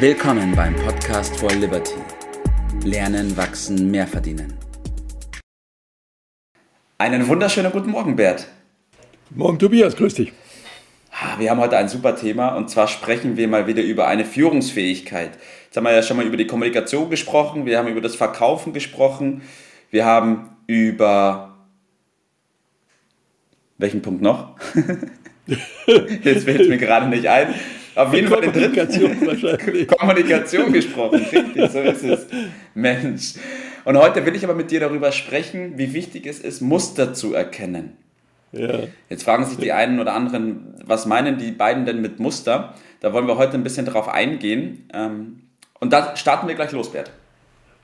Willkommen beim Podcast for Liberty. Lernen, wachsen, mehr verdienen. Einen wunderschönen guten Morgen, Bert. Morgen, Tobias, grüß dich. Wir haben heute ein super Thema und zwar sprechen wir mal wieder über eine Führungsfähigkeit. Jetzt haben wir ja schon mal über die Kommunikation gesprochen, wir haben über das Verkaufen gesprochen, wir haben über. Welchen Punkt noch? Jetzt fällt es mir gerade nicht ein. Auf jeden Fall den dritten. Kommunikation wahrscheinlich. Kommunikation gesprochen, richtig, so ist es. Mensch. Und heute will ich aber mit dir darüber sprechen, wie wichtig es ist, Muster zu erkennen. Ja. Jetzt fragen sich die einen oder anderen, was meinen die beiden denn mit Muster? Da wollen wir heute ein bisschen drauf eingehen. Ähm, und da starten wir gleich los, Bert.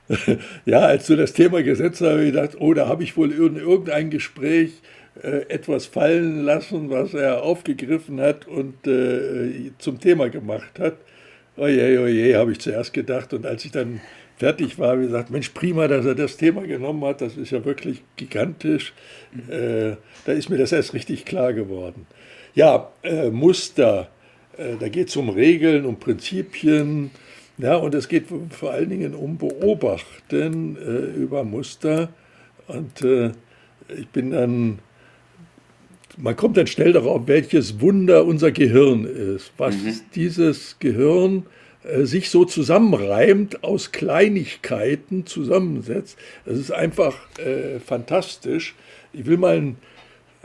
Ja, als du das Thema gesetzt hast, habe ich gedacht, oh, da habe ich wohl in irgendein Gespräch etwas fallen lassen, was er aufgegriffen hat und äh, zum Thema gemacht hat. Oje, oje, habe ich zuerst gedacht. Und als ich dann fertig war, habe ich gesagt, Mensch, prima, dass er das Thema genommen hat. Das ist ja wirklich gigantisch. Äh, da ist mir das erst richtig klar geworden. Ja, äh, Muster. Äh, da geht es um Regeln, um Prinzipien. Ja, und es geht vor allen Dingen um Beobachten äh, über Muster. Und ich bin dann man kommt dann schnell darauf, welches Wunder unser Gehirn ist, was mhm. dieses Gehirn äh, sich so zusammenreimt, aus Kleinigkeiten zusammensetzt. Das ist einfach äh, fantastisch. Ich will mal ein,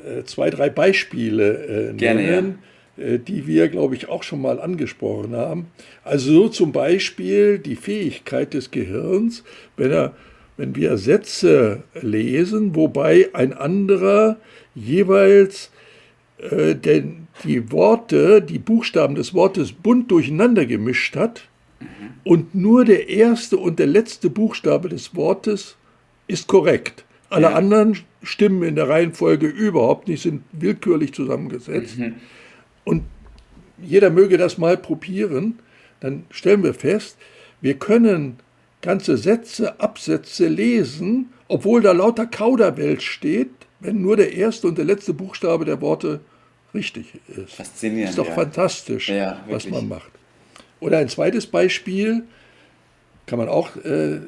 äh, zwei, drei Beispiele äh, Gerne, nennen. Ja. Äh, die wir, glaube ich, auch schon mal angesprochen haben. Also so zum Beispiel die Fähigkeit des Gehirns, wenn, er, wenn wir Sätze lesen, wobei ein anderer jeweils äh, denn die Worte, die Buchstaben des Wortes bunt durcheinander gemischt hat und nur der erste und der letzte Buchstabe des Wortes ist korrekt. Alle ja. anderen stimmen in der Reihenfolge überhaupt nicht, sind willkürlich zusammengesetzt. Mhm. Und jeder möge das mal probieren, dann stellen wir fest, wir können ganze Sätze, Absätze lesen, obwohl da lauter Kauderwelsch steht, wenn nur der erste und der letzte Buchstabe der Worte richtig ist. Faszinierend. Ist doch ja. fantastisch, ja, was man macht. Oder ein zweites Beispiel kann man auch äh,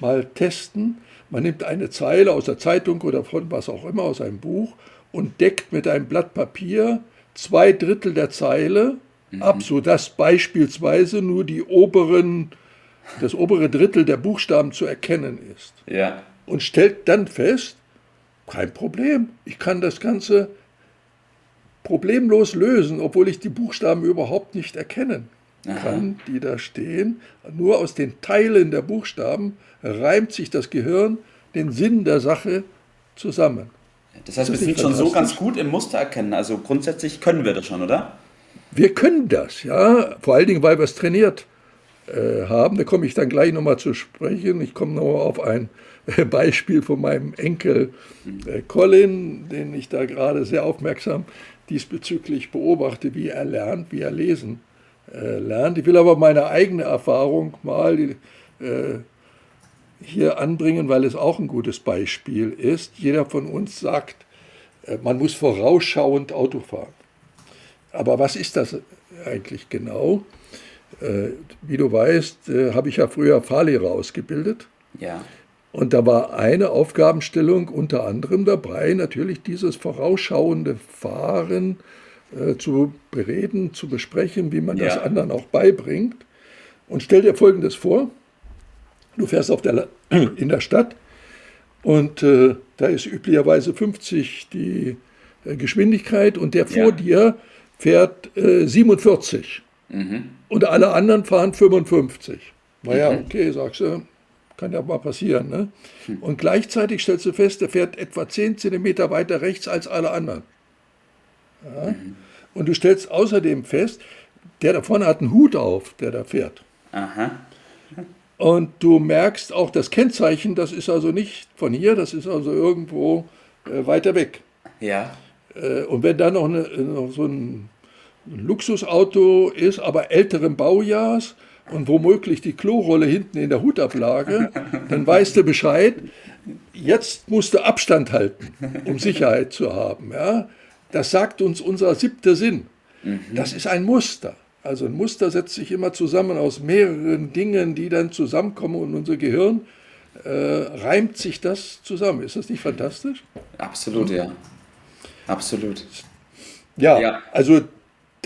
mal testen. Man nimmt eine Zeile aus der Zeitung oder von was auch immer, aus einem Buch und deckt mit einem Blatt Papier zwei Drittel der Zeile mhm. ab, sodass beispielsweise nur die oberen, das obere Drittel der Buchstaben zu erkennen ist. Ja. Und stellt dann fest, kein Problem. Ich kann das Ganze problemlos lösen, obwohl ich die Buchstaben überhaupt nicht erkennen kann, Aha. die da stehen. Nur aus den Teilen der Buchstaben reimt sich das Gehirn den Sinn der Sache zusammen. Das heißt, wir sind schon so ganz gut im Muster erkennen. Also grundsätzlich können wir das schon, oder? Wir können das, ja. Vor allen Dingen, weil wir es trainiert äh, haben. Da komme ich dann gleich nochmal zu sprechen. Ich komme nochmal auf ein Beispiel von meinem Enkel äh, Colin, den ich da gerade sehr aufmerksam diesbezüglich beobachte, wie er lernt, wie er lesen äh, lernt. Ich will aber meine eigene Erfahrung mal äh, hier anbringen, weil es auch ein gutes Beispiel ist. Jeder von uns sagt, äh, man muss vorausschauend Auto fahren. Aber was ist das eigentlich genau? Äh, wie du weißt, äh, habe ich ja früher Fahrlehrer ausgebildet. Ja. Und da war eine Aufgabenstellung unter anderem dabei, natürlich dieses vorausschauende Fahren äh, zu bereden, zu besprechen, wie man ja. das anderen auch beibringt. Und stell dir Folgendes vor, du fährst auf der, in der Stadt und äh, da ist üblicherweise 50 die äh, Geschwindigkeit und der vor ja. dir fährt äh, 47 mhm. und alle anderen fahren 55. Naja, mhm. okay, sagst du, kann ja mal passieren. Ne? Hm. Und gleichzeitig stellst du fest, der fährt etwa 10 Zentimeter weiter rechts als alle anderen. Ja? Mhm. Und du stellst außerdem fest, der da vorne hat einen Hut auf, der da fährt. Aha. Und du merkst auch das Kennzeichen, das ist also nicht von hier, das ist also irgendwo äh, weiter weg. Ja. Äh, und wenn da noch, eine, noch so ein Luxusauto ist, aber älteren Baujahrs, und womöglich die Klorolle hinten in der Hutablage, dann weißt du Bescheid, jetzt musst du Abstand halten, um Sicherheit zu haben. Ja? Das sagt uns unser siebter Sinn. Das ist ein Muster. Also ein Muster setzt sich immer zusammen aus mehreren Dingen, die dann zusammenkommen und unser Gehirn äh, reimt sich das zusammen. Ist das nicht fantastisch? Absolut, ja. Absolut. Ja, ja. also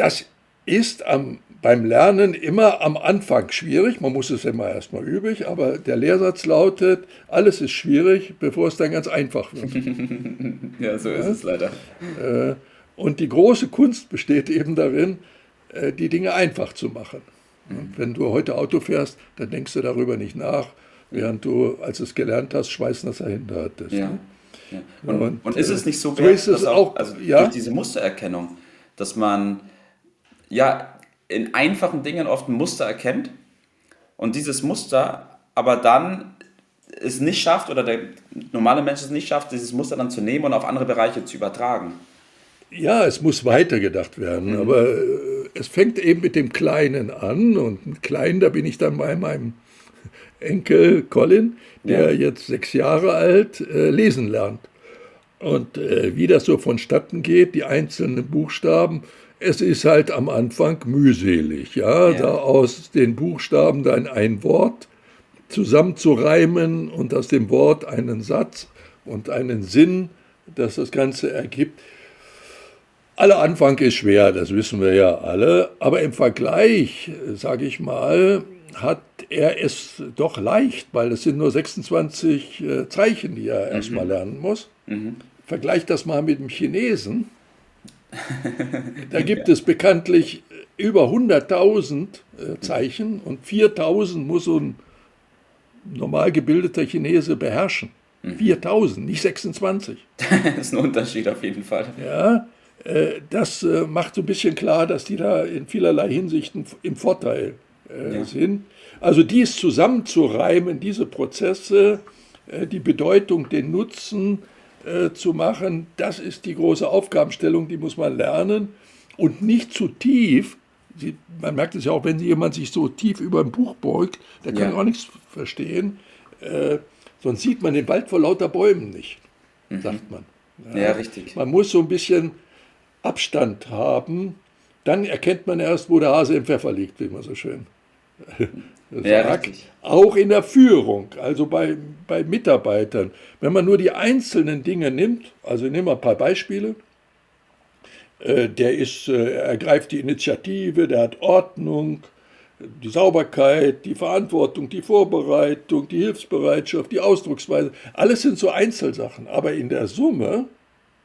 das ist am, beim Lernen immer am Anfang schwierig. Man muss es immer erstmal üben, aber der Lehrsatz lautet, alles ist schwierig, bevor es dann ganz einfach wird. ja, so ist ja? es leider. Äh, und die große Kunst besteht eben darin, äh, die Dinge einfach zu machen. Und wenn du heute Auto fährst, dann denkst du darüber nicht nach, während du, als du es gelernt hast, Schweißnasser hinter hattest. Ja. Ne? Ja. Und, und, und, ist es nicht so, so ist es auch, also ja? durch diese Mustererkennung, dass man ja in einfachen Dingen oft ein Muster erkennt und dieses Muster aber dann es nicht schafft oder der normale Mensch es nicht schafft, dieses Muster dann zu nehmen und auf andere Bereiche zu übertragen. Ja, es muss weitergedacht werden, mhm. aber äh, es fängt eben mit dem Kleinen an und Kleinen, da bin ich dann bei meinem Enkel Colin, der ja. jetzt sechs Jahre alt äh, lesen lernt. Und äh, wie das so vonstatten geht, die einzelnen Buchstaben, es ist halt am Anfang mühselig, ja, ja. da aus den Buchstaben dann ein Wort zusammenzureimen und aus dem Wort einen Satz und einen Sinn, dass das Ganze ergibt. Aller Anfang ist schwer, das wissen wir ja alle, aber im Vergleich, sage ich mal, hat er es doch leicht, weil es sind nur 26 äh, Zeichen, die er mhm. erstmal lernen muss. Mhm. Vergleich das mal mit dem Chinesen. Da gibt es bekanntlich über 100.000 äh, Zeichen und 4.000 muss so ein normal gebildeter Chinese beherrschen. Mhm. 4.000, nicht 26. das ist ein Unterschied auf jeden Fall. Ja, äh, das äh, macht so ein bisschen klar, dass die da in vielerlei Hinsichten im Vorteil äh, ja. sind. Also dies zusammenzureimen, diese Prozesse, die Bedeutung, den Nutzen zu machen, das ist die große Aufgabenstellung, die muss man lernen und nicht zu tief. Sie, man merkt es ja auch, wenn jemand sich so tief über ein Buch beugt, der kann ja. auch nichts verstehen. Äh, sonst sieht man den Wald vor lauter Bäumen nicht, mhm. sagt man. Ja, ja, richtig. Man muss so ein bisschen Abstand haben, dann erkennt man erst, wo der Hase im Pfeffer liegt, wie man so schön ja, sagt. Auch in der Führung, also bei, bei Mitarbeitern. Wenn man nur die einzelnen Dinge nimmt, also nehmen wir ein paar Beispiele, äh, der ist, äh, ergreift die Initiative, der hat Ordnung, die Sauberkeit, die Verantwortung, die Vorbereitung, die Hilfsbereitschaft, die Ausdrucksweise, alles sind so Einzelsachen. Aber in der Summe,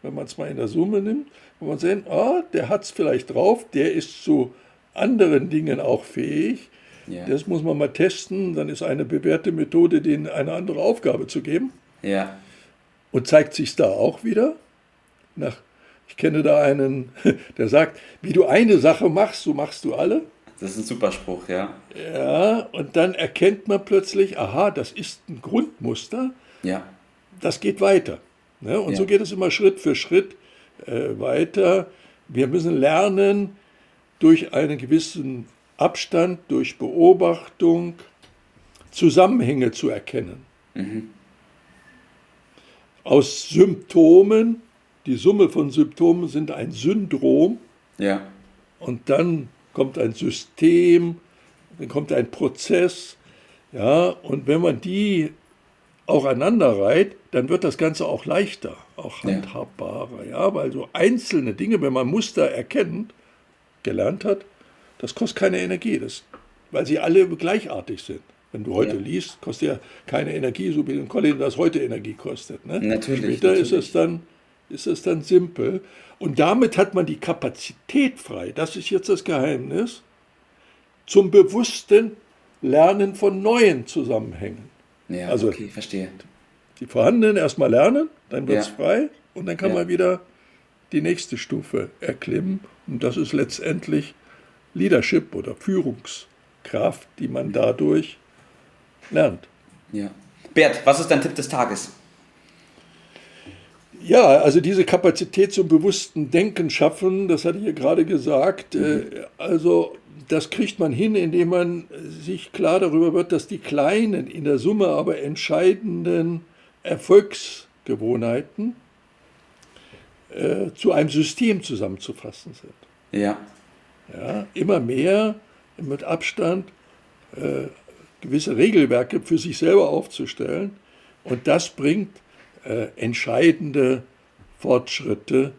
wenn man es mal in der Summe nimmt, wo man sehen, ah, der hat es vielleicht drauf, der ist zu anderen Dingen auch fähig. Ja. Das muss man mal testen, dann ist eine bewährte Methode, denen eine andere Aufgabe zu geben. Ja. Und zeigt sich da auch wieder. Nach, ich kenne da einen, der sagt, wie du eine Sache machst, so machst du alle. Das ist ein super Spruch, ja. Ja, und dann erkennt man plötzlich, aha, das ist ein Grundmuster. Ja. Das geht weiter. Ne? Und ja. so geht es immer Schritt für Schritt äh, weiter. Wir müssen lernen, durch einen gewissen Abstand, durch Beobachtung Zusammenhänge zu erkennen. Mhm. Aus Symptomen, die Summe von Symptomen sind ein Syndrom. Ja. Und dann kommt ein System, dann kommt ein Prozess. Ja, und wenn man die auch aneinander reiht, dann wird das Ganze auch leichter, auch handhabbarer. Ja. ja, weil so einzelne Dinge, wenn man Muster erkennt, gelernt hat, das kostet keine Energie, das, weil sie alle gleichartig sind. Wenn du heute ja. liest, kostet ja keine Energie, so wie ein Colin das heute Energie kostet. Ne? Natürlich. Später natürlich. ist es dann ist es dann simpel. Und damit hat man die Kapazität frei, das ist jetzt das Geheimnis, zum bewussten Lernen von neuen Zusammenhängen. Ja, also, okay, verstehe. Die vorhandenen erstmal lernen, dann wird es ja. frei und dann kann ja. man wieder die nächste Stufe erklimmen. Und das ist letztendlich Leadership oder Führungskraft, die man dadurch lernt. Ja. Bert, was ist dein Tipp des Tages? Ja, also diese Kapazität zum bewussten Denken schaffen, das hatte ich ja gerade gesagt. Mhm. Also das kriegt man hin, indem man sich klar darüber wird, dass die kleinen, in der Summe aber entscheidenden Erfolgsgewohnheiten äh, zu einem System zusammenzufassen sind. Ja. Ja, immer mehr mit Abstand äh, gewisse Regelwerke für sich selber aufzustellen. Und das bringt äh, entscheidende Fortschritte.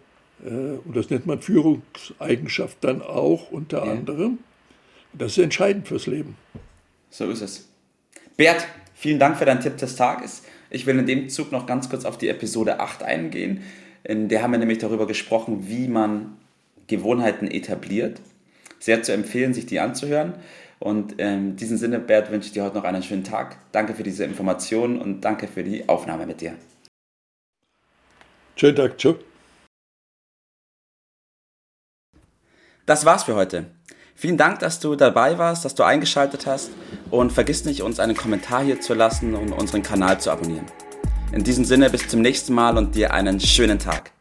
Äh, und das nennt man Führungseigenschaft dann auch unter ja. anderem. Das ist entscheidend fürs Leben. So ist es. Bert, vielen Dank für deinen Tipp des Tages. Ich will in dem Zug noch ganz kurz auf die Episode 8 eingehen. In der haben wir nämlich darüber gesprochen, wie man Gewohnheiten etabliert. Sehr zu empfehlen, sich die anzuhören. Und in diesem Sinne, Bert, wünsche ich dir heute noch einen schönen Tag. Danke für diese Informationen und danke für die Aufnahme mit dir. Schönen Tag, tschüss. Das war's für heute. Vielen Dank, dass du dabei warst, dass du eingeschaltet hast und vergiss nicht, uns einen Kommentar hier zu lassen und unseren Kanal zu abonnieren. In diesem Sinne, bis zum nächsten Mal und dir einen schönen Tag.